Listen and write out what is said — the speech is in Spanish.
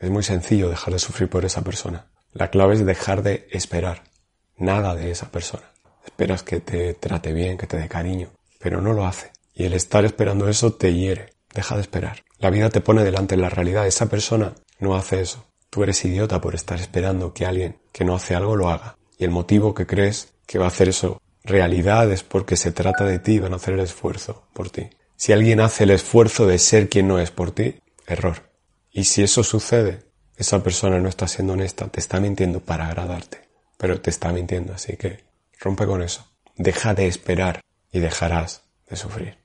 Es muy sencillo dejar de sufrir por esa persona. La clave es dejar de esperar nada de esa persona. Esperas que te trate bien, que te dé cariño, pero no lo hace. Y el estar esperando eso te hiere. Deja de esperar. La vida te pone delante la realidad. Esa persona no hace eso. Tú eres idiota por estar esperando que alguien que no hace algo lo haga. Y el motivo que crees que va a hacer eso realidad es porque se trata de ti y van a hacer el esfuerzo por ti. Si alguien hace el esfuerzo de ser quien no es por ti, error. Y si eso sucede, esa persona no está siendo honesta, te está mintiendo para agradarte, pero te está mintiendo, así que rompe con eso. Deja de esperar y dejarás de sufrir.